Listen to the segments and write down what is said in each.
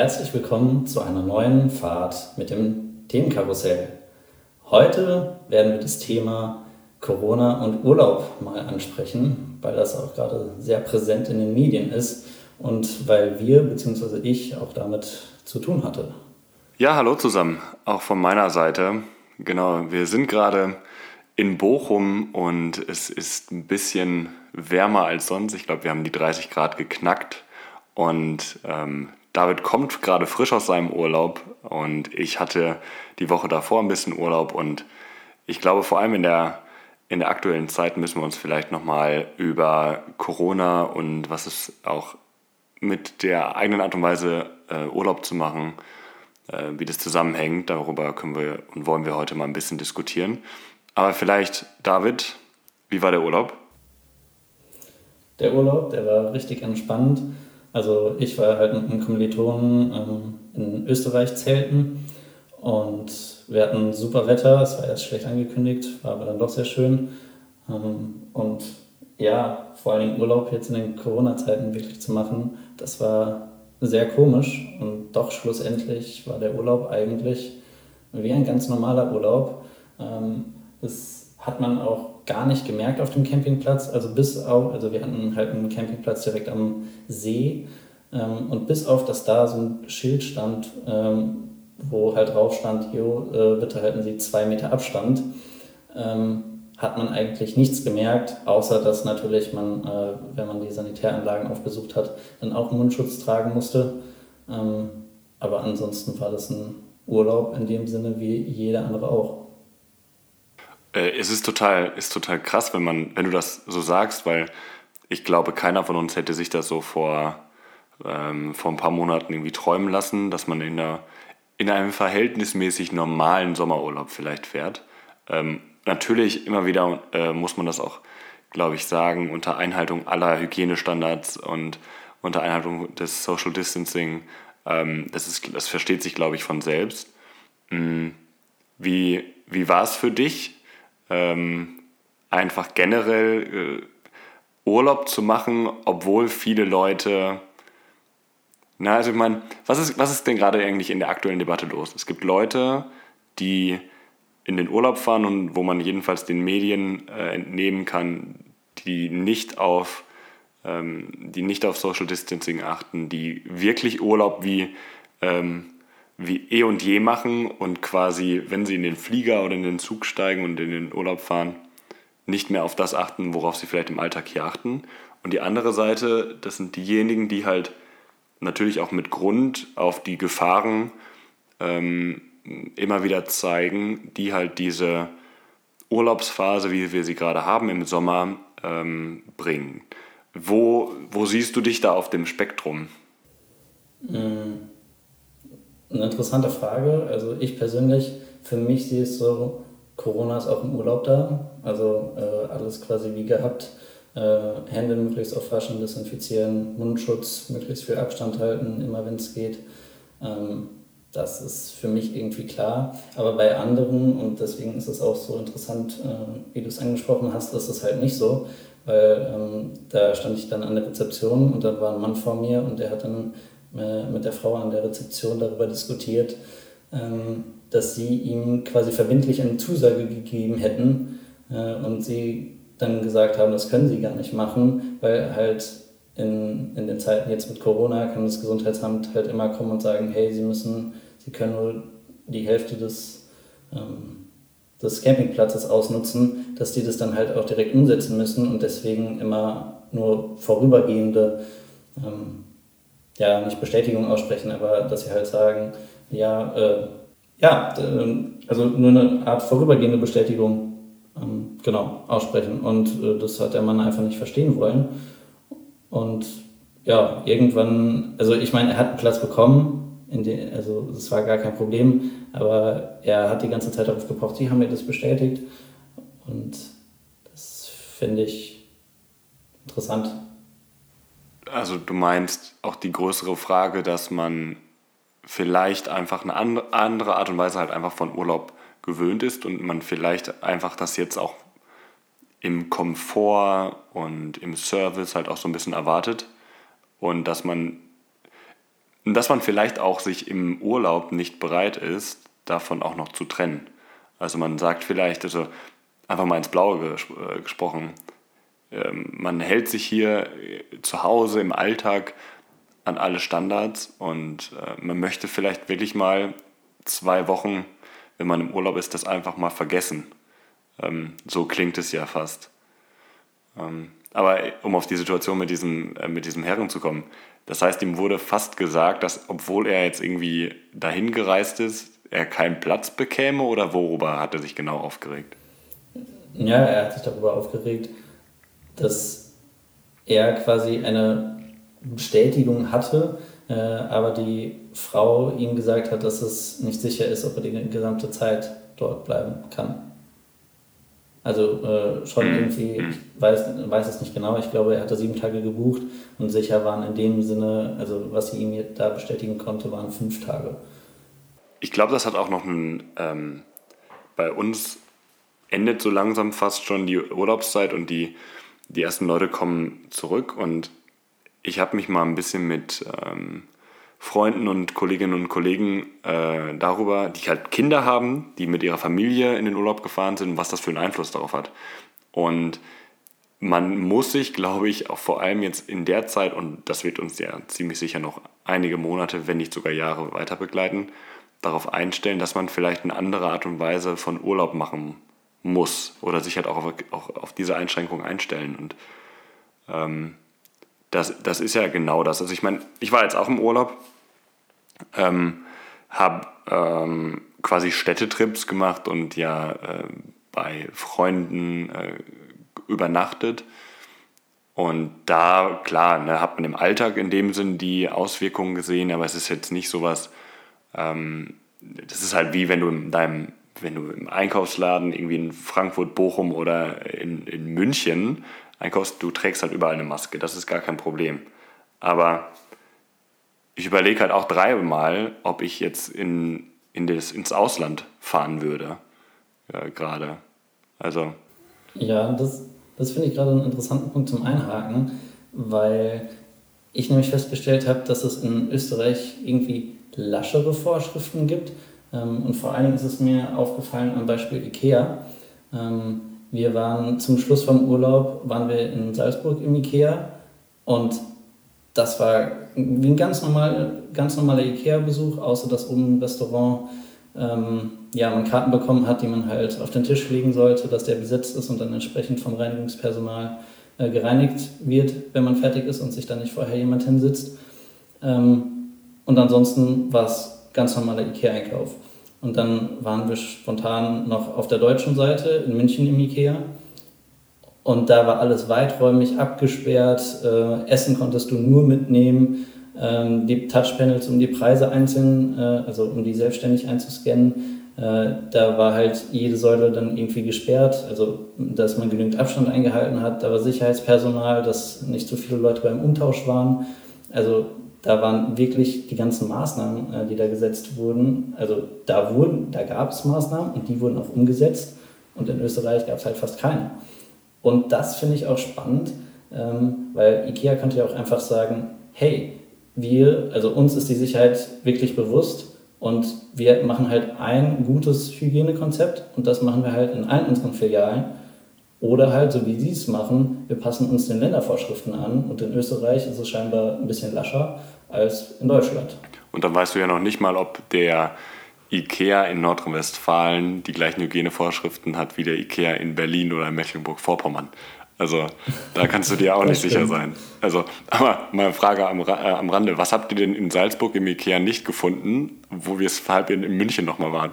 Herzlich willkommen zu einer neuen Fahrt mit dem Themenkarussell. Heute werden wir das Thema Corona und Urlaub mal ansprechen, weil das auch gerade sehr präsent in den Medien ist und weil wir bzw. ich auch damit zu tun hatte. Ja, hallo zusammen, auch von meiner Seite. Genau, wir sind gerade in Bochum und es ist ein bisschen wärmer als sonst. Ich glaube, wir haben die 30 Grad geknackt und ähm, David kommt gerade frisch aus seinem Urlaub und ich hatte die Woche davor ein bisschen Urlaub und ich glaube vor allem in der, in der aktuellen Zeit müssen wir uns vielleicht nochmal über Corona und was es auch mit der eigenen Art und Weise äh, Urlaub zu machen, äh, wie das zusammenhängt, darüber können wir und wollen wir heute mal ein bisschen diskutieren. Aber vielleicht, David, wie war der Urlaub? Der Urlaub, der war richtig entspannt. Also ich war halt mit einem Kommilitonen ähm, in Österreich zelten und wir hatten super Wetter, es war erst schlecht angekündigt, war aber dann doch sehr schön. Ähm, und ja, vor allem Urlaub jetzt in den Corona-Zeiten wirklich zu machen, das war sehr komisch und doch schlussendlich war der Urlaub eigentlich wie ein ganz normaler Urlaub. Ähm, das hat man auch gar nicht gemerkt auf dem Campingplatz. Also bis auf, also wir hatten halt einen Campingplatz direkt am See ähm, und bis auf, dass da so ein Schild stand, ähm, wo halt drauf stand, jo, äh, bitte halten Sie zwei Meter Abstand, ähm, hat man eigentlich nichts gemerkt, außer dass natürlich man, äh, wenn man die Sanitäranlagen aufgesucht hat, dann auch Mundschutz tragen musste. Ähm, aber ansonsten war das ein Urlaub in dem Sinne wie jeder andere auch. Äh, es ist total, ist total krass, wenn, man, wenn du das so sagst, weil ich glaube, keiner von uns hätte sich das so vor, ähm, vor ein paar Monaten irgendwie träumen lassen, dass man in, einer, in einem verhältnismäßig normalen Sommerurlaub vielleicht fährt. Ähm, natürlich immer wieder äh, muss man das auch, glaube ich, sagen, unter Einhaltung aller Hygienestandards und unter Einhaltung des Social Distancing. Ähm, das, ist, das versteht sich, glaube ich, von selbst. Mhm. Wie, wie war es für dich, ähm, einfach generell äh, Urlaub zu machen, obwohl viele Leute. Na, also ich meine, was ist, was ist denn gerade eigentlich in der aktuellen Debatte los? Es gibt Leute, die in den Urlaub fahren und wo man jedenfalls den Medien äh, entnehmen kann, die nicht auf ähm, die nicht auf Social Distancing achten, die wirklich Urlaub wie ähm, wie eh und je machen und quasi, wenn sie in den Flieger oder in den Zug steigen und in den Urlaub fahren, nicht mehr auf das achten, worauf sie vielleicht im Alltag hier achten. Und die andere Seite, das sind diejenigen, die halt natürlich auch mit Grund auf die Gefahren ähm, immer wieder zeigen, die halt diese Urlaubsphase, wie wir sie gerade haben im Sommer, ähm, bringen. Wo, wo siehst du dich da auf dem Spektrum? Mhm. Eine interessante Frage. Also ich persönlich, für mich sehe es so, Corona ist auch im Urlaub da. Also äh, alles quasi wie gehabt. Äh, Hände möglichst oft waschen, desinfizieren, Mundschutz, möglichst viel Abstand halten, immer wenn es geht. Ähm, das ist für mich irgendwie klar. Aber bei anderen, und deswegen ist es auch so interessant, äh, wie du es angesprochen hast, ist es halt nicht so. Weil ähm, da stand ich dann an der Rezeption und dann war ein Mann vor mir und der hat dann mit der Frau an der Rezeption darüber diskutiert, ähm, dass sie ihm quasi verbindlich eine Zusage gegeben hätten äh, und sie dann gesagt haben, das können sie gar nicht machen, weil halt in, in den Zeiten jetzt mit Corona kann das Gesundheitsamt halt immer kommen und sagen, hey, sie müssen, sie können nur die Hälfte des, ähm, des Campingplatzes ausnutzen, dass die das dann halt auch direkt umsetzen müssen und deswegen immer nur vorübergehende ähm, ja, nicht Bestätigung aussprechen, aber dass sie halt sagen, ja, äh, ja, äh, also nur eine Art vorübergehende Bestätigung, ähm, genau, aussprechen. Und äh, das hat der Mann einfach nicht verstehen wollen. Und ja, irgendwann, also ich meine, er hat einen Platz bekommen, den, also das war gar kein Problem, aber er hat die ganze Zeit darauf gepocht, sie haben mir das bestätigt. Und das finde ich interessant. Also du meinst auch die größere Frage, dass man vielleicht einfach eine andere Art und Weise halt einfach von Urlaub gewöhnt ist und man vielleicht einfach das jetzt auch im Komfort und im Service halt auch so ein bisschen erwartet und dass man dass man vielleicht auch sich im Urlaub nicht bereit ist, davon auch noch zu trennen. Also man sagt vielleicht, also einfach mal ins Blaue ges äh, gesprochen, man hält sich hier äh, zu Hause im Alltag an alle Standards und äh, man möchte vielleicht wirklich mal zwei Wochen, wenn man im Urlaub ist, das einfach mal vergessen. Ähm, so klingt es ja fast. Ähm, aber um auf die Situation mit diesem, äh, mit diesem Herren zu kommen, das heißt, ihm wurde fast gesagt, dass obwohl er jetzt irgendwie dahin gereist ist, er keinen Platz bekäme oder worüber hat er sich genau aufgeregt? Ja, er hat sich darüber aufgeregt, dass er quasi eine Bestätigung hatte, äh, aber die Frau ihm gesagt hat, dass es nicht sicher ist, ob er die gesamte Zeit dort bleiben kann. Also äh, schon mhm. irgendwie, ich weiß, weiß es nicht genau, ich glaube, er hatte sieben Tage gebucht und sicher waren in dem Sinne, also was sie ihm da bestätigen konnte, waren fünf Tage. Ich glaube, das hat auch noch ein, ähm, bei uns endet so langsam fast schon die Urlaubszeit und die, die ersten Leute kommen zurück und ich habe mich mal ein bisschen mit ähm, Freunden und Kolleginnen und Kollegen äh, darüber, die halt Kinder haben, die mit ihrer Familie in den Urlaub gefahren sind, was das für einen Einfluss darauf hat. Und man muss sich, glaube ich, auch vor allem jetzt in der Zeit, und das wird uns ja ziemlich sicher noch einige Monate, wenn nicht sogar Jahre weiter begleiten, darauf einstellen, dass man vielleicht eine andere Art und Weise von Urlaub machen muss oder sich halt auch auf, auch auf diese Einschränkung einstellen. Und ähm, das, das ist ja genau das. Also ich meine, ich war jetzt auch im Urlaub, ähm, habe ähm, quasi Städtetrips gemacht und ja äh, bei Freunden äh, übernachtet. Und da, klar, ne, hat man im Alltag in dem Sinn die Auswirkungen gesehen, aber es ist jetzt nicht sowas, ähm, das ist halt wie wenn du in deinem, wenn du im Einkaufsladen irgendwie in Frankfurt, Bochum oder in, in München einkaufst, du trägst halt überall eine Maske, das ist gar kein Problem. Aber ich überlege halt auch dreimal, ob ich jetzt in, in das, ins Ausland fahren würde, ja, gerade. Also. Ja, das, das finde ich gerade einen interessanten Punkt zum Einhaken, weil ich nämlich festgestellt habe, dass es in Österreich irgendwie laschere Vorschriften gibt. Ähm, und vor allen Dingen ist es mir aufgefallen am Beispiel IKEA. Ähm, wir waren zum Schluss vom Urlaub, waren wir in Salzburg im IKEA und das war wie ein ganz, normal, ganz normaler IKEA-Besuch, außer dass oben im Restaurant ähm, ja, man Karten bekommen hat, die man halt auf den Tisch legen sollte, dass der besetzt ist und dann entsprechend vom Reinigungspersonal äh, gereinigt wird, wenn man fertig ist und sich dann nicht vorher jemand hinsitzt. Ähm, und ansonsten war es ganz normaler IKEA-Einkauf. Und dann waren wir spontan noch auf der deutschen Seite in München im IKEA. Und da war alles weiträumig abgesperrt. Äh, Essen konntest du nur mitnehmen. Ähm, die Touchpanels, um die Preise einzeln, äh, also um die selbstständig einzuscannen, äh, da war halt jede Säule dann irgendwie gesperrt, also dass man genügend Abstand eingehalten hat. Da war Sicherheitspersonal, dass nicht so viele Leute beim Umtausch waren. Also da waren wirklich die ganzen Maßnahmen, äh, die da gesetzt wurden. Also da wurden, da gab es Maßnahmen und die wurden auch umgesetzt. Und in Österreich gab es halt fast keine. Und das finde ich auch spannend, ähm, weil IKEA könnte ja auch einfach sagen, hey, wir, also uns ist die Sicherheit wirklich bewusst und wir machen halt ein gutes Hygienekonzept und das machen wir halt in allen unseren Filialen oder halt, so wie sie es machen, wir passen uns den Ländervorschriften an und in Österreich ist es scheinbar ein bisschen lascher als in Deutschland. Und dann weißt du ja noch nicht mal, ob der IKEA in Nordrhein-Westfalen die gleichen Hygienevorschriften hat wie der IKEA in Berlin oder in Mecklenburg-Vorpommern. Also da kannst du dir auch nicht sicher sein. Also, aber mal eine Frage am, äh, am Rande. Was habt ihr denn in Salzburg im IKEA nicht gefunden, wo wir es halb in, in München nochmal waren?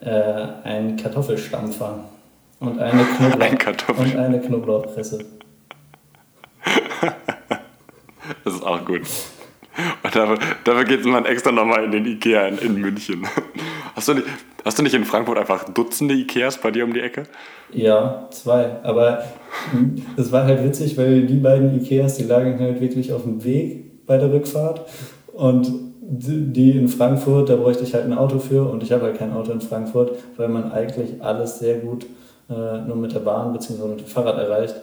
Äh, ein Kartoffelstampfer. Und eine, Knoblauch und eine Knoblauchpresse. das ist auch gut. Und dafür, dafür geht man extra nochmal in den Ikea in, in München. Hast du, nicht, hast du nicht in Frankfurt einfach Dutzende Ikeas bei dir um die Ecke? Ja, zwei. Aber das war halt witzig, weil die beiden Ikeas, die lagen halt wirklich auf dem Weg bei der Rückfahrt. Und die in Frankfurt, da bräuchte ich halt ein Auto für und ich habe halt kein Auto in Frankfurt, weil man eigentlich alles sehr gut äh, nur mit der Bahn bzw. mit dem Fahrrad erreicht.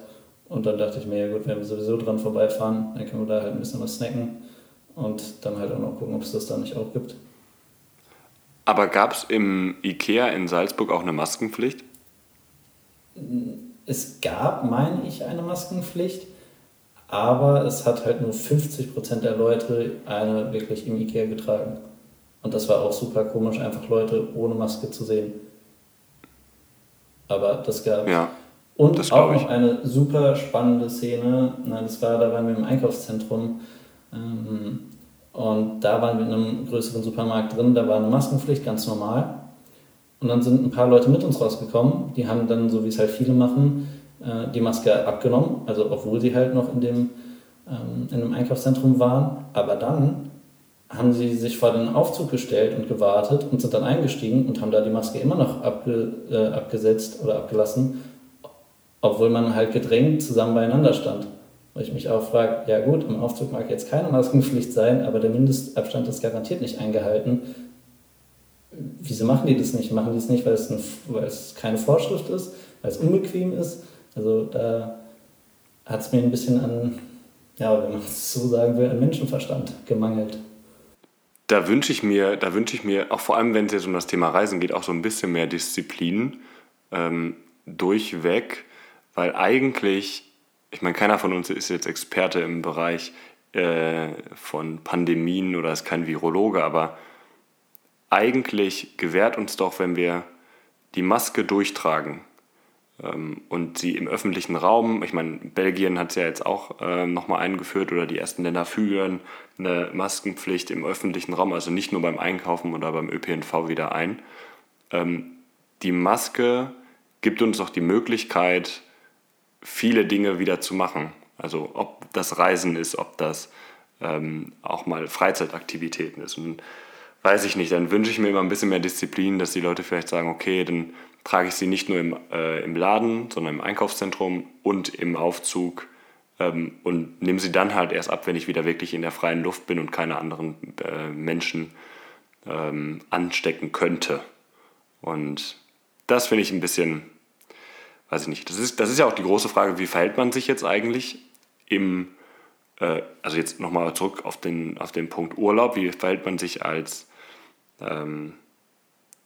Und dann dachte ich mir, ja gut, wenn wir sowieso dran vorbeifahren, dann können wir da halt ein bisschen was snacken. und dann halt auch noch gucken, ob es das da nicht auch gibt. Aber gab es im IKEA in Salzburg auch eine Maskenpflicht? Es gab, meine ich, eine Maskenpflicht, aber es hat halt nur 50% der Leute eine wirklich im IKEA getragen. Und das war auch super komisch, einfach Leute ohne Maske zu sehen. Aber das gab Ja, Und das auch noch eine super spannende Szene. Na, das war, da waren wir im Einkaufszentrum. Ähm, und da waren wir in einem größeren Supermarkt drin. Da war eine Maskenpflicht, ganz normal. Und dann sind ein paar Leute mit uns rausgekommen. Die haben dann, so wie es halt viele machen, äh, die Maske abgenommen. Also, obwohl sie halt noch in dem, ähm, in dem Einkaufszentrum waren. Aber dann haben sie sich vor den Aufzug gestellt und gewartet und sind dann eingestiegen und haben da die Maske immer noch abge, äh, abgesetzt oder abgelassen, obwohl man halt gedrängt zusammen beieinander stand. Wo ich mich auch frage, ja gut, im Aufzug mag jetzt keine Maskenpflicht sein, aber der Mindestabstand ist garantiert nicht eingehalten. Wieso machen die das nicht? Machen die es nicht, weil es, ein, weil es keine Vorschrift ist, weil es unbequem ist? Also da hat es mir ein bisschen an, ja, wenn man es so sagen will, an Menschenverstand gemangelt. Da wünsche ich mir, da wünsche ich mir, auch vor allem wenn es jetzt um das Thema Reisen geht, auch so ein bisschen mehr Disziplin ähm, durchweg, weil eigentlich, ich meine, keiner von uns ist jetzt Experte im Bereich äh, von Pandemien oder ist kein Virologe, aber eigentlich gewährt uns doch, wenn wir die Maske durchtragen und sie im öffentlichen Raum, ich meine, Belgien hat es ja jetzt auch ähm, nochmal eingeführt oder die ersten Länder führen eine Maskenpflicht im öffentlichen Raum, also nicht nur beim Einkaufen oder beim ÖPNV wieder ein. Ähm, die Maske gibt uns doch die Möglichkeit, viele Dinge wieder zu machen. Also ob das Reisen ist, ob das ähm, auch mal Freizeitaktivitäten ist. Und weiß ich nicht, dann wünsche ich mir immer ein bisschen mehr Disziplin, dass die Leute vielleicht sagen, okay, dann trage ich sie nicht nur im, äh, im Laden, sondern im Einkaufszentrum und im Aufzug ähm, und nehme sie dann halt erst ab, wenn ich wieder wirklich in der freien Luft bin und keine anderen äh, Menschen ähm, anstecken könnte. Und das finde ich ein bisschen, weiß ich nicht, das ist, das ist ja auch die große Frage, wie verhält man sich jetzt eigentlich im, äh, also jetzt nochmal zurück auf den, auf den Punkt Urlaub, wie verhält man sich als, ähm,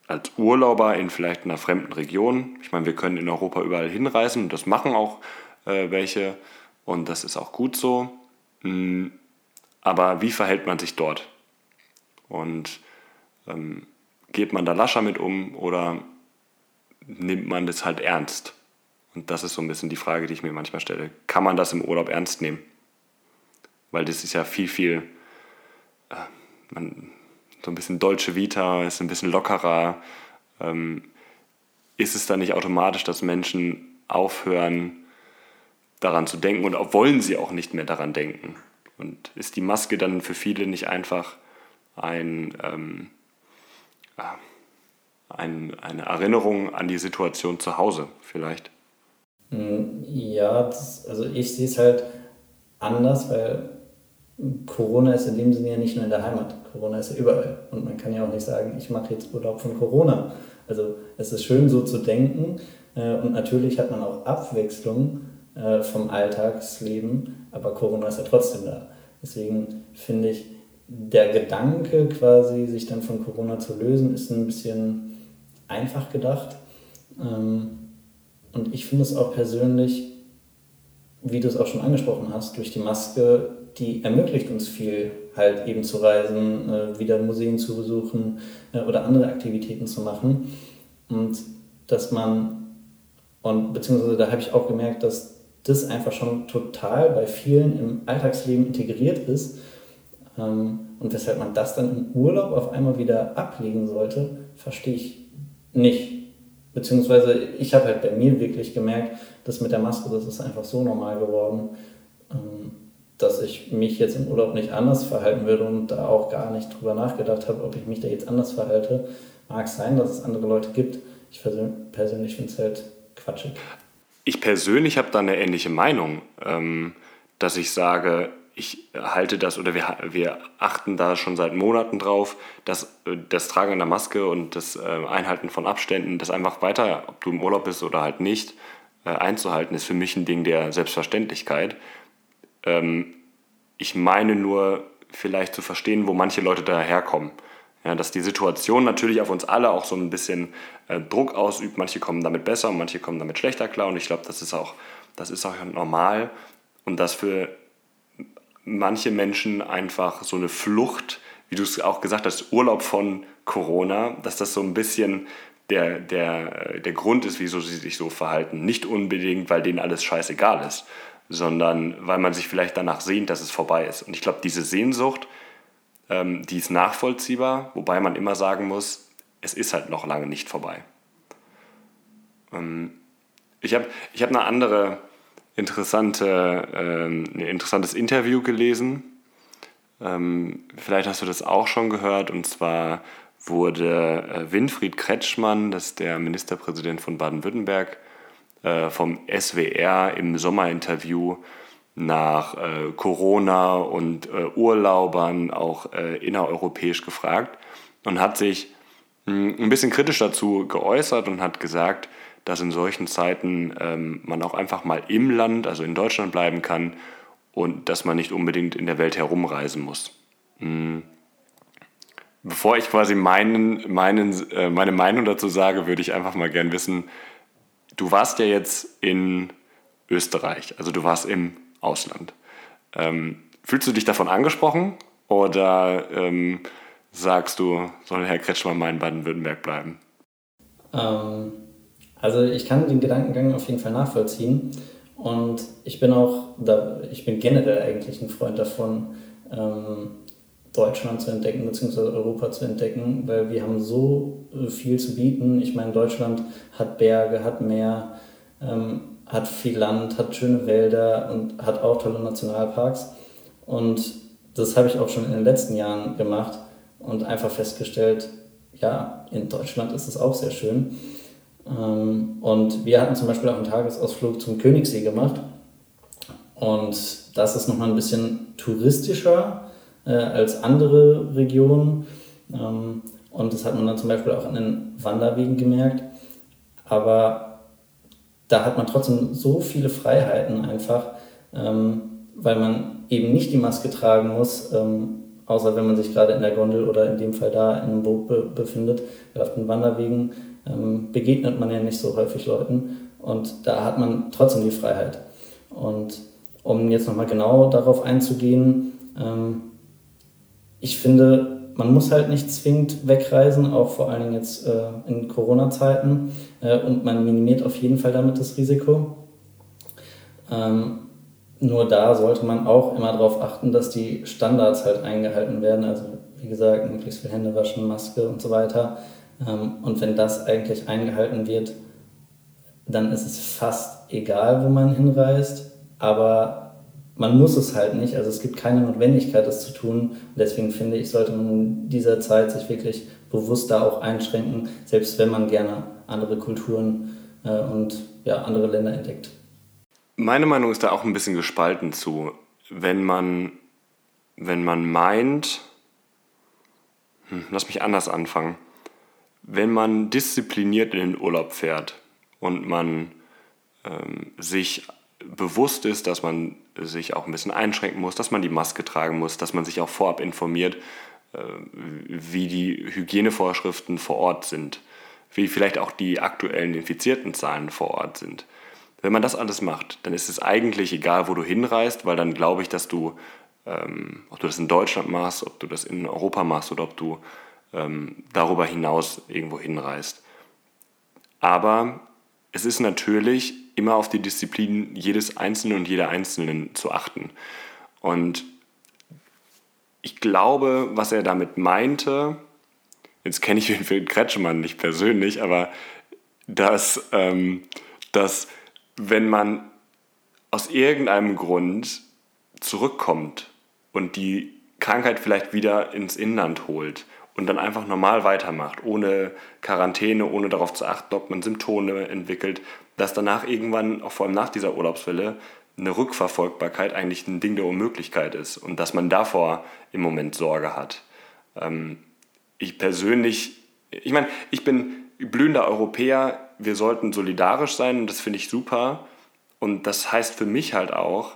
als Urlauber in vielleicht einer fremden Region? Ich meine, wir können in Europa überall hinreisen und das machen auch äh, welche und das ist auch gut so. Mm, Aber wie verhält man sich dort? Und ähm, geht man da lascher mit um oder nimmt man das halt ernst? Und das ist so ein bisschen die Frage, die ich mir manchmal stelle. Kann man das im Urlaub ernst nehmen? Weil das ist ja viel, viel, äh, man, so ein bisschen deutsche Vita, ist ein bisschen lockerer. Ähm, ist es dann nicht automatisch, dass Menschen aufhören, daran zu denken und wollen sie auch nicht mehr daran denken? Und ist die Maske dann für viele nicht einfach ein, ähm, ja, ein, eine Erinnerung an die Situation zu Hause vielleicht? Mm, Ja, das, also ich sehe es halt anders, weil Corona ist in dem Sinne ja nicht nur in der Heimat. Corona ist ja überall. Und man kann ja auch nicht sagen, ich mache jetzt Urlaub von Corona. Also es ist schön so zu denken äh, und natürlich hat man auch Abwechslung äh, vom Alltagsleben, aber Corona ist ja trotzdem da. Deswegen finde ich, der Gedanke quasi, sich dann von Corona zu lösen, ist ein bisschen einfach gedacht. Ähm, und ich finde es auch persönlich, wie du es auch schon angesprochen hast, durch die Maske, die ermöglicht uns viel, halt eben zu reisen, äh, wieder Museen zu besuchen äh, oder andere Aktivitäten zu machen. Und dass man, und beziehungsweise da habe ich auch gemerkt, dass das einfach schon total bei vielen im Alltagsleben integriert ist. Ähm, und weshalb man das dann im Urlaub auf einmal wieder ablegen sollte, verstehe ich nicht. Beziehungsweise ich habe halt bei mir wirklich gemerkt, dass mit der Maske, das ist einfach so normal geworden, ähm, dass ich mich jetzt im Urlaub nicht anders verhalten würde und da auch gar nicht drüber nachgedacht habe, ob ich mich da jetzt anders verhalte. Mag sein, dass es andere Leute gibt. Ich persön- persönlich finde es halt quatschig. Ich persönlich habe da eine ähnliche Meinung, ähm, dass ich sage, ich halte das oder wir, wir achten da schon seit Monaten drauf, dass äh, das Tragen einer Maske und das äh, Einhalten von Abständen, das einfach weiter, ob du im Urlaub bist oder halt nicht, äh, einzuhalten, ist für mich ein Ding der Selbstverständlichkeit. Ähm, ich meine nur, vielleicht zu verstehen, wo manche Leute daherkommen. Ja, dass die Situation natürlich auf uns alle auch so ein bisschen Druck ausübt. Manche kommen damit besser und manche kommen damit schlechter klar. Und ich glaube, das ist auch, das ist auch normal. Und dass für manche Menschen einfach so eine Flucht, wie du es auch gesagt hast, Urlaub von Corona, dass das so ein bisschen der, der, der Grund ist, wieso sie sich so verhalten. Nicht unbedingt, weil denen alles scheißegal ist, sondern weil man sich vielleicht danach sehnt, dass es vorbei ist. Und ich glaube, diese Sehnsucht, ähm, die ist nachvollziehbar, wobei man immer sagen muss, es ist halt noch lange nicht vorbei. Ähm, ich habe ich hab eine andere interessante, ähm, ein interessantes Interview gelesen. Ähm, vielleicht hast du das auch schon gehört, und zwar wurde äh, Winfried Kretschmann, das ist der Ministerpräsident von Baden-Württemberg, äh, vom SWR im Sommerinterview nach äh, Corona und äh, Urlaubern auch äh, innereuropäisch gefragt und hat sich mh, hm, ein bisschen kritisch dazu geäußert und hat gesagt, dass in solchen Zeiten ähm, man auch einfach mal im Land, also in Deutschland bleiben kann und dass man nicht unbedingt in der Welt herumreisen muss. Mhm. Bevor ich quasi meinen, meinen, äh, meine Meinung dazu sage, würde ich einfach mal gern wissen, du warst ja jetzt in Österreich, also du warst im Ausland. Ähm, fühlst du dich davon angesprochen oder ähm, sagst du, soll Herr Kretschmann mal in Baden-Württemberg bleiben? Ähm, also ich kann den Gedankengang auf jeden Fall nachvollziehen und ich bin auch, da, ich bin generell eigentlich ein Freund davon, ähm, Deutschland zu entdecken bzw. Europa zu entdecken, weil wir haben so viel zu bieten. Ich meine, Deutschland hat Berge, hat Meer, ähm, hat viel Land, hat schöne Wälder und hat auch tolle Nationalparks. Und das habe ich auch schon in den letzten Jahren gemacht und einfach festgestellt, ja, in Deutschland ist es auch sehr schön. Ähm, und wir hatten zum Beispiel auch einen Tagesausflug zum Königssee gemacht. Und das ist nochmal ein bisschen touristischer äh, als andere Regionen. Ähm, und das hat man dann zum Beispiel auch an den Wanderwegen gemerkt. Aber da hat man trotzdem so viele Freiheiten einfach, ähm, weil man eben nicht die Maske tragen muss, ähm, außer wenn man sich gerade in der Gondel oder in dem Fall da in einem Boot be befindet. Auf den Wanderwegen ähm, begegnet man ja nicht so häufig Leuten und da hat man trotzdem die Freiheit. Und um jetzt nochmal genau darauf einzugehen, ähm, ich finde, man muss halt nicht zwingend wegreisen, auch vor allen Dingen jetzt äh, in Corona-Zeiten. Äh, und man minimiert auf jeden Fall damit das Risiko. Ähm, nur da sollte man auch immer darauf achten, dass die Standards halt eingehalten werden. Also wie gesagt, möglichst viel Hände waschen, Maske und so weiter. Ähm, und wenn das eigentlich eingehalten wird, dann ist es fast egal, wo man hinreist. Aber man muss es halt nicht, also es gibt keine Notwendigkeit, das zu tun. Deswegen finde ich, sollte man in dieser Zeit sich wirklich bewusst da auch einschränken, selbst wenn man gerne andere Kulturen äh, und ja, andere Länder entdeckt. Meine Meinung ist da auch ein bisschen gespalten zu. Wenn man, wenn man meint, hm, lass mich anders anfangen, wenn man diszipliniert in den Urlaub fährt und man ähm, sich bewusst ist, dass man sich auch ein bisschen einschränken muss, dass man die Maske tragen muss, dass man sich auch vorab informiert, äh, wie die Hygienevorschriften vor Ort sind, wie vielleicht auch die aktuellen infizierten Zahlen vor Ort sind. Wenn man das alles macht, dann ist es eigentlich egal, wo du hinreist, weil dann glaube ich, dass du, ähm, ob du das in Deutschland machst, ob du das in Europa machst oder ob du ähm, darüber hinaus irgendwo hinreist. Aber es ist natürlich immer auf die Disziplin jedes Einzelnen und jeder Einzelnen zu achten. Und ich glaube, was er damit meinte, jetzt kenne ich Winfried Kretschmann nicht persönlich, aber dass, ähm, dass wenn man aus irgendeinem Grund zurückkommt und die Krankheit vielleicht wieder ins Inland holt und dann einfach normal weitermacht, ohne Quarantäne, ohne darauf zu achten, ob man Symptome entwickelt, dass danach irgendwann, auch vor allem nach dieser Urlaubswelle, eine Rückverfolgbarkeit eigentlich ein Ding der Unmöglichkeit ist und dass man davor im Moment Sorge hat. Ähm, ich persönlich, ich meine, ich bin blühender Europäer, wir sollten solidarisch sein und das finde ich super. Und das heißt für mich halt auch,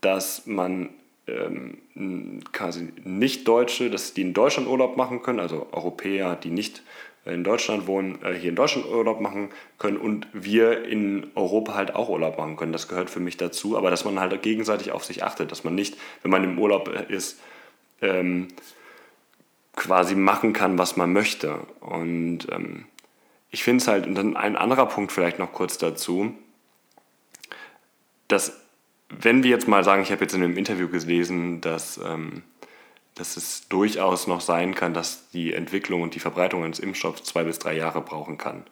dass man ähm, quasi Nicht-Deutsche, dass die in Deutschland Urlaub machen können, also Europäer, die nicht in Deutschland wohnen, äh, hier in Deutschland Urlaub machen können und wir in Europa halt auch Urlaub machen können. Das gehört für mich dazu, aber dass man halt gegenseitig auf sich achtet, dass man nicht, wenn man im Urlaub ist, ähm, quasi machen kann, was man möchte. Und ähm, ich finde es halt, und dann ein anderer Punkt vielleicht noch kurz dazu, dass wenn wir jetzt mal sagen, ich habe jetzt in einem Interview gelesen, dass, ähm, dass es durchaus noch sein kann, dass die Entwicklung und die Verbreitung eines Impfstoffs zwei bis drei Jahre brauchen kann.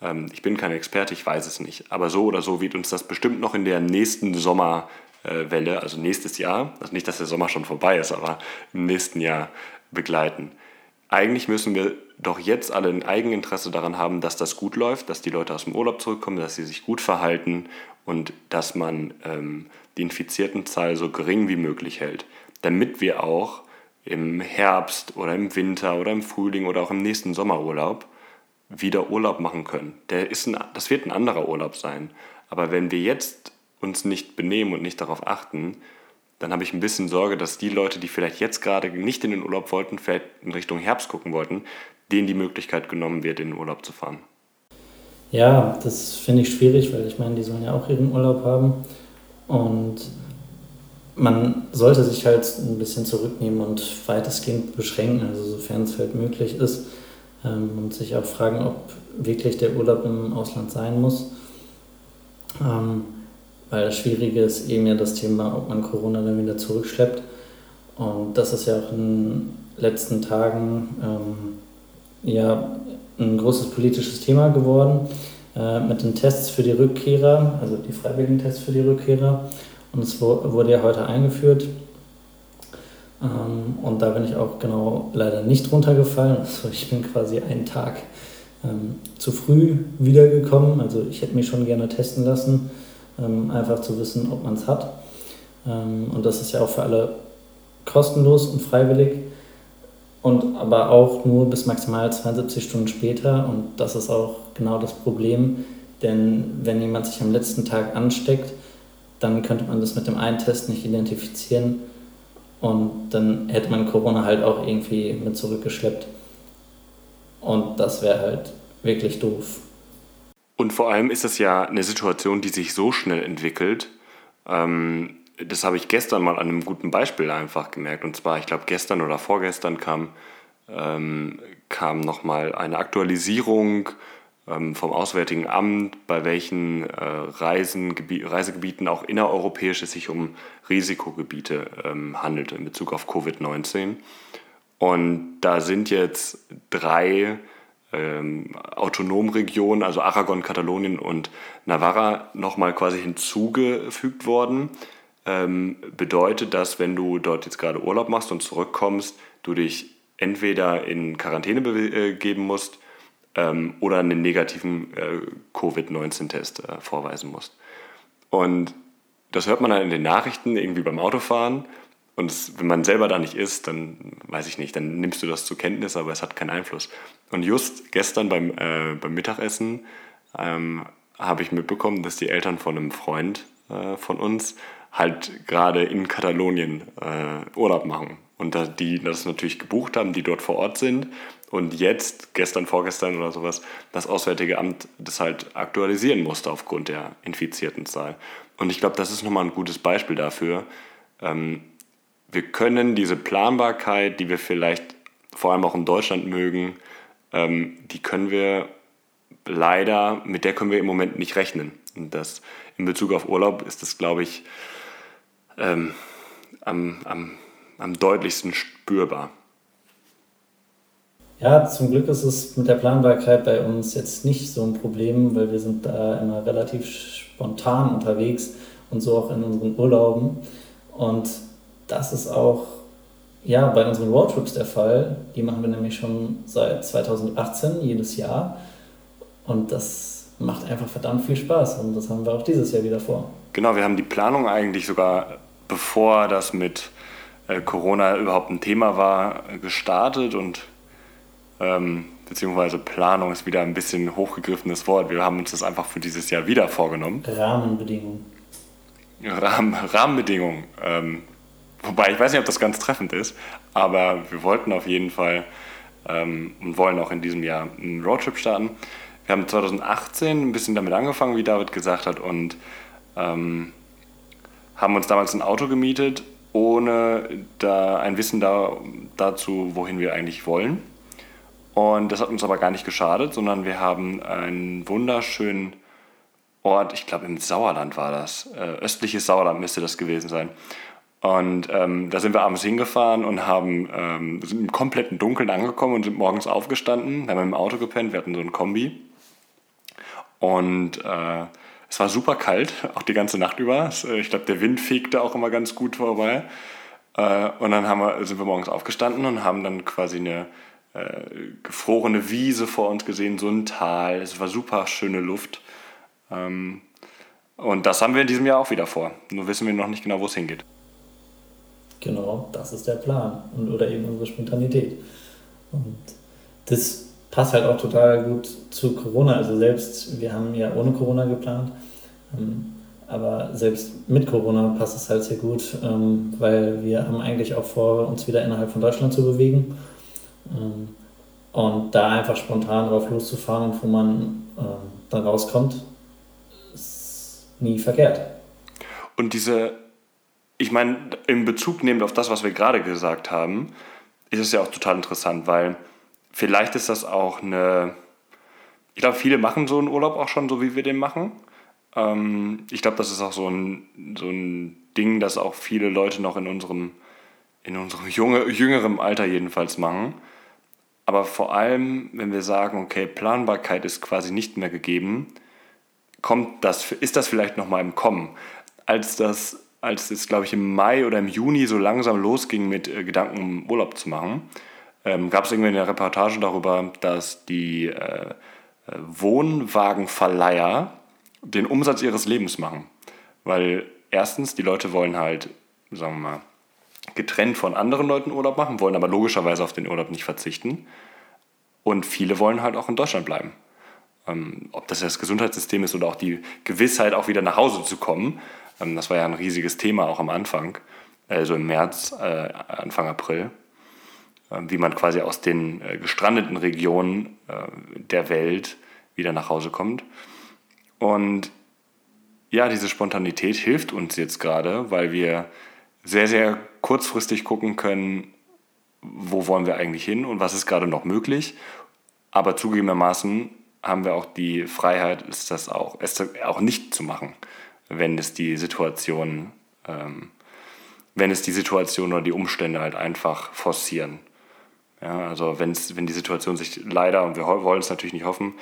Ähm, ich bin kein Experte, ich weiß es nicht. Aber so oder so wird uns das bestimmt noch in der nächsten Sommerwelle, also nächstes Jahr, also nicht, dass der Sommer schon vorbei ist, aber im nächsten Jahr begleiten. Eigentlich müssen wir doch jetzt alle ein Eigeninteresse daran haben, dass das gut läuft, dass die Leute aus dem Urlaub zurückkommen, dass sie sich gut verhalten und dass man ähm, die Infiziertenzahl so gering wie möglich hält, damit wir auch im Herbst oder im Winter oder im Frühling oder auch im nächsten Sommerurlaub wieder Urlaub machen können. Der ist ein, das wird ein anderer Urlaub sein. Aber wenn wir jetzt uns nicht benehmen und nicht darauf achten, dann habe ich ein bisschen Sorge, dass die Leute, die vielleicht jetzt gerade nicht in den Urlaub wollten, vielleicht in Richtung Herbst gucken wollten, denen die Möglichkeit genommen wird, in den Urlaub zu fahren. Ja, das finde ich schwierig, weil ich meine, die sollen ja auch ihren Urlaub haben. Und man sollte sich halt ein bisschen zurücknehmen und weitestgehend beschränken, also sofern es halt möglich ist. Ähm, und sich auch fragen, ob wirklich der Urlaub im Ausland sein muss. Ähm, weil das Schwierige ist eben ja das Thema, ob man Corona dann wieder zurückschleppt. Und das ist ja auch in den letzten Tagen ähm, ja ein großes politisches Thema geworden äh, mit den Tests für die Rückkehrer, also die freiwilligen Tests für die Rückkehrer. Und es wurde ja heute eingeführt. Ähm, und da bin ich auch genau leider nicht runtergefallen. Also ich bin quasi einen Tag ähm, zu früh wiedergekommen. Also ich hätte mich schon gerne testen lassen, ähm, einfach zu wissen, ob man es hat. Ähm, und das ist ja auch für alle kostenlos und freiwillig und aber auch nur bis maximal 72 Stunden später. Und das ist auch genau das Problem, denn wenn jemand sich am letzten Tag ansteckt, dann könnte man das mit dem einen Test nicht identifizieren und dann hätte man Corona halt auch irgendwie mit zurückgeschleppt. Und das wäre halt wirklich doof. Und vor allem ist es ja eine Situation, die sich so schnell entwickelt. Ähm, das habe ich gestern mal an einem guten Beispiel einfach gemerkt. Und zwar, ich glaube, gestern oder vorgestern kam, ähm, kam nochmal eine Aktualisierung ähm, vom Auswärtigen Amt, bei welchen äh, Reisen, Reisegebieten auch innereuropäisch es sich um Risikogebiete ähm, handelt in Bezug auf Covid-19. Und da sind jetzt drei ähm, Autonomregionen, also Aragon, Katalonien und Navarra, nochmal quasi hinzugefügt worden. Ähm, bedeutet das, wenn du dort jetzt gerade Urlaub machst und zurückkommst, du dich entweder in Quarantäne begeben äh, musst ähm, oder einen negativen äh, Covid-19-Test äh, vorweisen musst. Und das hört man dann in den Nachrichten, irgendwie beim Autofahren. Und es, wenn man selber da nicht ist, dann weiß ich nicht, dann nimmst du das zur Kenntnis, aber es hat keinen Einfluss. Und just gestern beim, äh, beim Mittagessen ähm, habe ich mitbekommen, dass die Eltern von einem Freund äh, von uns halt gerade in Katalonien äh, Urlaub machen. Und da die das natürlich gebucht haben, die dort vor Ort sind und jetzt, gestern, vorgestern oder sowas, das Auswärtige Amt das halt aktualisieren musste aufgrund der infizierten Zahl. Und ich glaube, das ist nochmal ein gutes Beispiel dafür. Ähm, wir können diese Planbarkeit, die wir vielleicht vor allem auch in Deutschland mögen, ähm, die können wir leider, mit der können wir im Moment nicht rechnen. Und das in Bezug auf Urlaub ist das, glaube ich, ähm, am, am, am deutlichsten spürbar. Ja, zum Glück ist es mit der Planbarkeit bei uns jetzt nicht so ein Problem, weil wir sind da immer relativ spontan unterwegs und so auch in unseren Urlauben. Und das ist auch ja, bei unseren Roadtrips der Fall. Die machen wir nämlich schon seit 2018 jedes Jahr. Und das macht einfach verdammt viel Spaß. Und das haben wir auch dieses Jahr wieder vor. Genau, wir haben die Planung eigentlich sogar, bevor das mit äh, Corona überhaupt ein Thema war, gestartet und ähm, beziehungsweise Planung ist wieder ein bisschen hochgegriffenes Wort. Wir haben uns das einfach für dieses Jahr wieder vorgenommen. Rahmenbedingungen. Rahmen, Rahmenbedingungen ähm, Wobei, ich weiß nicht, ob das ganz treffend ist, aber wir wollten auf jeden Fall ähm, und wollen auch in diesem Jahr einen Roadtrip starten. Wir haben 2018 ein bisschen damit angefangen, wie David gesagt hat, und ähm, haben uns damals ein Auto gemietet, ohne da ein Wissen da, dazu, wohin wir eigentlich wollen. Und das hat uns aber gar nicht geschadet, sondern wir haben einen wunderschönen Ort, ich glaube im Sauerland war das, äh, östliches Sauerland müsste das gewesen sein. Und ähm, da sind wir abends hingefahren und haben, ähm, sind im kompletten Dunkeln angekommen und sind morgens aufgestanden. Wir haben im Auto gepennt, wir hatten so ein Kombi. Und äh, es war super kalt, auch die ganze Nacht über. Äh, ich glaube, der Wind fegte auch immer ganz gut vorbei. Äh, und dann haben wir, sind wir morgens aufgestanden und haben dann quasi eine äh, gefrorene Wiese vor uns gesehen, so ein Tal. Es war super schöne Luft. Ähm, und das haben wir in diesem Jahr auch wieder vor. Nur wissen wir noch nicht genau, wo es hingeht. Genau, das ist der Plan. Und, oder eben unsere Spontanität. Und das passt halt auch total gut zu Corona. Also selbst, wir haben ja ohne Corona geplant, ähm, aber selbst mit Corona passt es halt sehr gut, ähm, weil wir haben eigentlich auch vor, uns wieder innerhalb von Deutschland zu bewegen. Ähm, und da einfach spontan drauf loszufahren und wo man dann rauskommt, ist nie verkehrt. Und diese ich meine, in Bezug nehmend auf das, was wir gerade gesagt haben, ist es ja auch total interessant, weil vielleicht ist das auch eine. Ich glaube, viele machen so einen Urlaub auch schon so, wie wir den machen. Ähm, ich glaube, das ist auch so ein, so ein Ding, das auch viele Leute noch in unserem, in unserem junge, jüngeren Alter jedenfalls machen. Aber vor allem, wenn wir sagen, okay, Planbarkeit ist quasi nicht mehr gegeben, kommt das, ist das vielleicht nochmal im Kommen. Als das als es, glaube ich, im Mai oder im Juni so langsam losging mit äh, Gedanken, Urlaub zu machen, ähm, gab es irgendwie eine Reportage darüber, dass die äh, äh, Wohnwagenverleiher den Umsatz ihres Lebens machen. Weil erstens, die Leute wollen halt, sagen wir mal, getrennt von anderen Leuten Urlaub machen, wollen aber logischerweise auf den Urlaub nicht verzichten. Und viele wollen halt auch in Deutschland bleiben. Ähm, ob das das Gesundheitssystem ist oder auch die Gewissheit, auch wieder nach Hause zu kommen, ähm, das war ja ein riesiges Thema auch am Anfang, also im März, äh, Anfang April, wie man quasi aus den äh, gestrandeten Regionen äh, der Welt wieder nach Hause kommt. Und ja, diese Spontanität hilft uns jetzt gerade, weil wir sehr, sehr kurzfristig gucken können, wo wollen wir eigentlich hin und was ist gerade noch möglich. Aber zugegebenermaßen haben wir auch die Freiheit, es das auch, es auch nicht zu machen wenn es die Situation, ähm, wenn es die Situation oder die Umstände halt einfach forcieren. Ja, also wenn's, wenn die Situation sich leider, und wir wollen es natürlich nicht hoffen,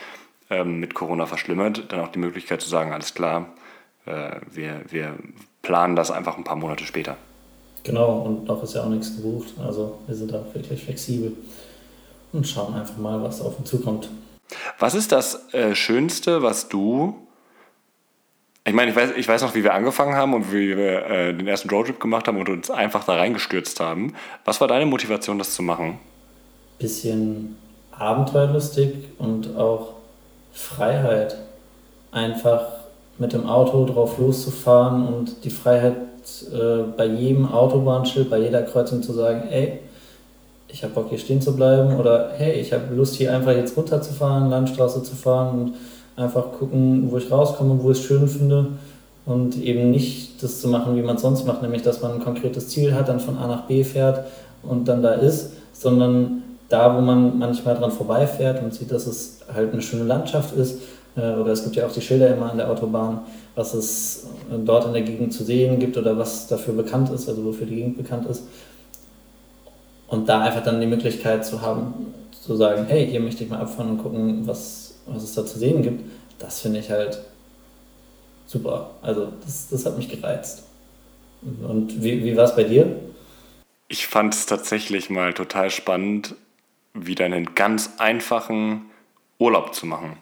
ähm, mit Corona verschlimmert, dann auch die Möglichkeit zu sagen, alles klar, äh, wir, wir planen das einfach ein paar Monate später. Genau, und noch ist ja auch nichts gebucht. Also wir sind da wirklich flexibel und schauen einfach mal, was auf uns zukommt. Was ist das äh, Schönste, was du ich meine, ich weiß, ich weiß noch, wie wir angefangen haben und wie wir äh, den ersten Roadtrip gemacht haben und uns einfach da reingestürzt haben. Was war deine Motivation, das zu machen? Bisschen abenteuerlustig und auch Freiheit. Einfach mit dem Auto drauf loszufahren und die Freiheit äh, bei jedem Autobahnschild, bei jeder Kreuzung zu sagen, ey, ich habe Bock hier stehen zu bleiben oder hey, ich habe Lust hier einfach jetzt runterzufahren, Landstraße zu fahren und einfach gucken, wo ich rauskomme, wo ich es schön finde und eben nicht das zu machen, wie man es sonst macht, nämlich dass man ein konkretes Ziel hat, dann von A nach B fährt und dann da ist, sondern da, wo man manchmal dran vorbeifährt und sieht, dass es halt eine schöne Landschaft ist, äh, oder es gibt ja auch die Schilder immer an der Autobahn, was es dort in der Gegend zu sehen gibt oder was dafür bekannt ist, also wofür die Gegend bekannt ist. Und da einfach dann die Möglichkeit zu haben, zu sagen, hey, hier möchte ich mal abfahren und gucken, was was es da zu sehen gibt, das finde ich halt super. Also das, das hat mich gereizt. Und wie, wie war es bei dir? Ich fand es tatsächlich mal total spannend, wieder einen ganz einfachen Urlaub zu machen.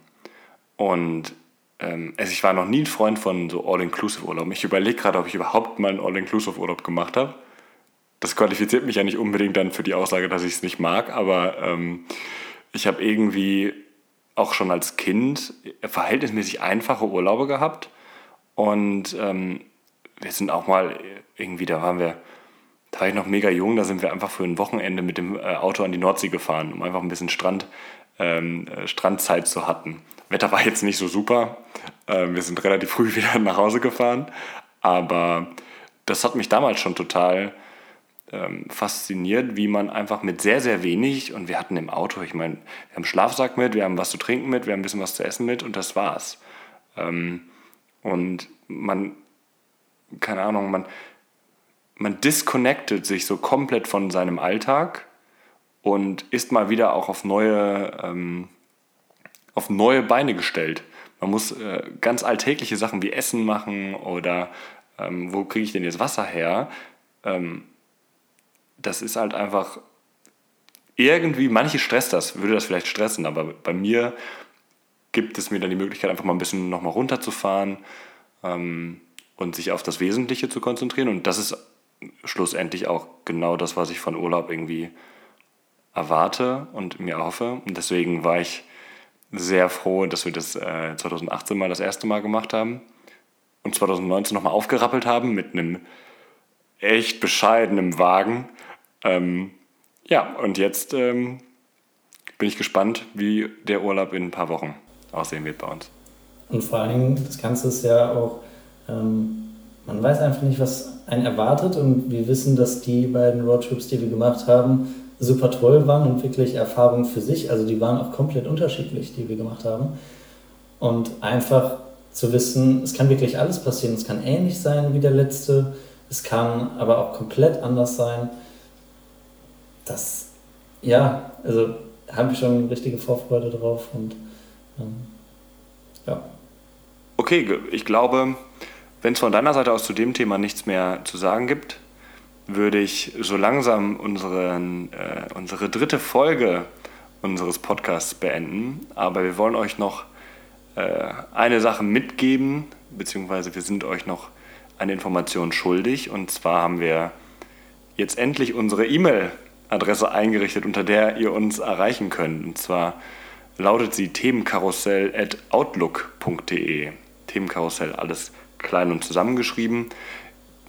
Und ähm, also ich war noch nie ein Freund von so All-Inclusive-Urlauben. Ich überlege gerade, ob ich überhaupt mal einen All-Inclusive-Urlaub gemacht habe. Das qualifiziert mich ja nicht unbedingt dann für die Aussage, dass ich es nicht mag, aber ähm, ich habe irgendwie auch schon als Kind verhältnismäßig einfache Urlaube gehabt. Und ähm, wir sind auch mal irgendwie, da waren wir da war ich noch mega jung, da sind wir einfach für ein Wochenende mit dem äh, Auto an die Nordsee gefahren, um einfach ein bisschen Strand, ähm, äh, Strandzeit zu hatten. Wetter war jetzt nicht so super, äh, wir sind relativ früh wieder nach Hause gefahren, aber das hat mich damals schon total ähm, fasziniert, wie man einfach mit sehr, sehr wenig, und wir hatten im Auto, ich meine, wir haben Schlafsack mit, wir haben was zu trinken mit, wir haben ein bisschen was zu essen mit und das war's. Ähm, und man, keine Ahnung, man, man disconnectet sich so komplett von seinem Alltag und ist mal wieder auch auf neue, ähm, auf neue Beine gestellt. Man muss äh, ganz alltägliche Sachen wie Essen machen oder ähm, wo kriege ich denn jetzt Wasser her? Ähm, das ist halt einfach irgendwie, manche stresst das, würde das vielleicht stressen, aber bei mir gibt es mir dann die Möglichkeit, einfach mal ein bisschen nochmal runterzufahren ähm, und sich auf das Wesentliche zu konzentrieren. Und das ist schlussendlich auch genau das, was ich von Urlaub irgendwie erwarte und mir hoffe. Und deswegen war ich sehr froh, dass wir das äh, 2018 mal das erste Mal gemacht haben und 2019 nochmal aufgerappelt haben mit einem echt bescheidenen Wagen. Ähm, ja, und jetzt ähm, bin ich gespannt, wie der Urlaub in ein paar Wochen aussehen wird bei uns. Und vor allen Dingen, das Ganze ist ja auch, ähm, man weiß einfach nicht, was einen erwartet und wir wissen, dass die beiden Roadtrips, die wir gemacht haben, super toll waren und wirklich Erfahrungen für sich. Also die waren auch komplett unterschiedlich, die wir gemacht haben. Und einfach zu wissen, es kann wirklich alles passieren. Es kann ähnlich sein wie der letzte, es kann aber auch komplett anders sein. Das, ja, also habe ich schon richtige Vorfreude drauf und ähm, ja. Okay, ich glaube, wenn es von deiner Seite aus zu dem Thema nichts mehr zu sagen gibt, würde ich so langsam unseren, äh, unsere dritte Folge unseres Podcasts beenden. Aber wir wollen euch noch äh, eine Sache mitgeben, beziehungsweise wir sind euch noch eine Information schuldig. Und zwar haben wir jetzt endlich unsere E-Mail-Adresse eingerichtet, unter der ihr uns erreichen könnt. Und zwar lautet sie themenkarussell.outlook.de. Themenkarussell, alles klein und zusammengeschrieben.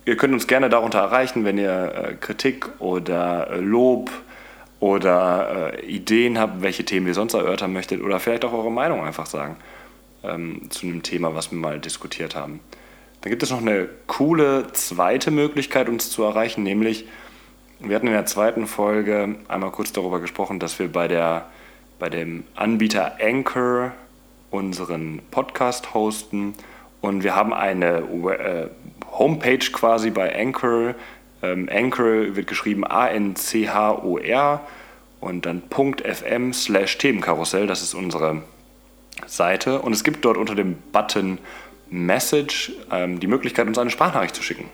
Ihr könnt uns gerne darunter erreichen, wenn ihr äh, Kritik oder äh, Lob oder äh, Ideen habt, welche Themen ihr sonst erörtern möchtet oder vielleicht auch eure Meinung einfach sagen ähm, zu einem Thema, was wir mal diskutiert haben. Dann gibt es noch eine coole zweite Möglichkeit, uns zu erreichen, nämlich wir hatten in der zweiten Folge einmal kurz darüber gesprochen, dass wir bei, der, bei dem Anbieter Anchor unseren Podcast hosten und wir haben eine äh, Homepage quasi bei Anchor. Ähm, Anchor wird geschrieben A-N-C-H-O-R und dann .fm slash Themenkarussell. Das ist unsere Seite. Und es gibt dort unter dem Button Message ähm, die Möglichkeit, uns eine Sprachnachricht zu schicken.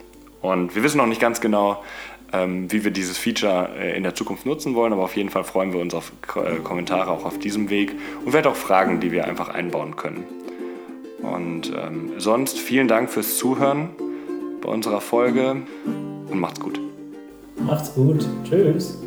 Und wir wissen noch nicht ganz genau, ähm, wie wir dieses Feature äh, in der Zukunft nutzen wollen, aber auf jeden Fall freuen wir uns auf äh, Kommentare auch auf diesem Weg und vielleicht auch Fragen, die wir einfach einbauen können. Und ähm, sonst vielen Dank fürs Zuhören bei unserer Folge und macht's gut. Macht's gut. Tschüss.